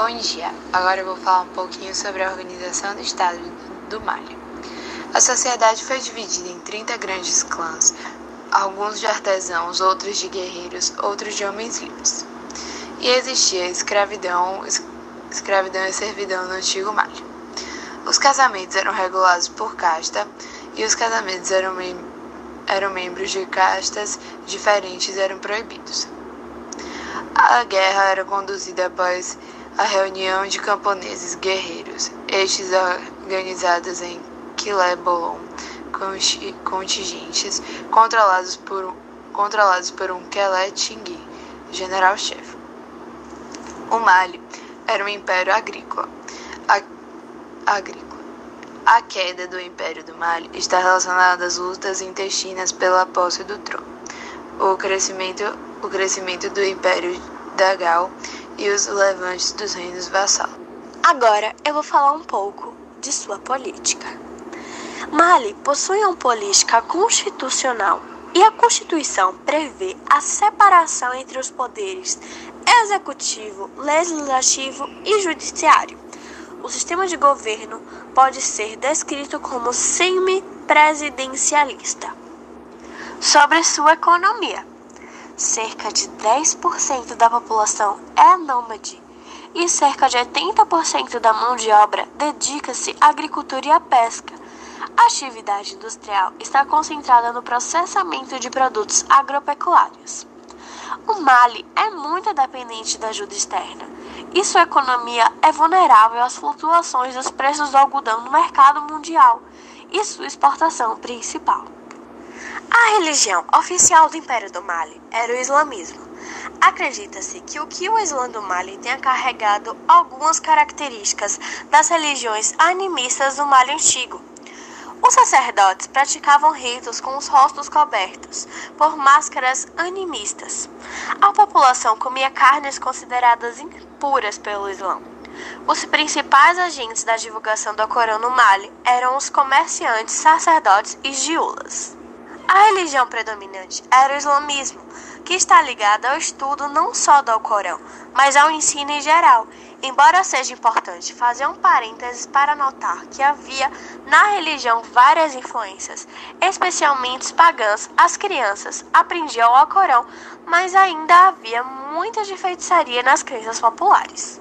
Bom dia. Agora eu vou falar um pouquinho sobre a organização do Estado do Mali. A sociedade foi dividida em 30 grandes clãs, alguns de artesãos, outros de guerreiros, outros de homens livres. E existia escravidão, escravidão e servidão no antigo Mali. Os casamentos eram regulados por casta e os casamentos eram, mem eram membros de castas diferentes eram proibidos. A guerra era conduzida após a reunião de camponeses guerreiros, estes organizados em Quilé-Bolon, contingentes controlados por, controlados por um Kelé Tingui, general-chefe. O Mali era um império agrícola. A, agrícola. A queda do Império do Mali está relacionada às lutas intestinas pela posse do trono. O crescimento, o crescimento do Império da Gal e os levantes dos reinos vassalos. Agora eu vou falar um pouco de sua política. Mali possui uma política constitucional e a Constituição prevê a separação entre os poderes executivo, legislativo e judiciário. O sistema de governo pode ser descrito como semi-presidencialista. Sobre sua economia, cerca de 10% da população é nômade e cerca de 80% da mão de obra dedica-se à agricultura e à pesca. A atividade industrial está concentrada no processamento de produtos agropecuários. O Mali é muito dependente da ajuda externa e sua economia é vulnerável às flutuações dos preços do algodão no mercado mundial e sua exportação principal. A religião oficial do Império do Mali era o islamismo. Acredita-se que o que o Islã do Mali tenha carregado algumas características das religiões animistas do Mali antigo. Os sacerdotes praticavam ritos com os rostos cobertos por máscaras animistas. A população comia carnes consideradas impuras pelo Islã. Os principais agentes da divulgação do Corão no Mali eram os comerciantes, sacerdotes e giulas. A religião predominante era o islamismo, que está ligada ao estudo não só do Alcorão, mas ao ensino em geral. Embora seja importante fazer um parênteses para notar que havia na religião várias influências, especialmente pagãs, as crianças aprendiam o Alcorão, mas ainda havia muita de feitiçaria nas crenças populares.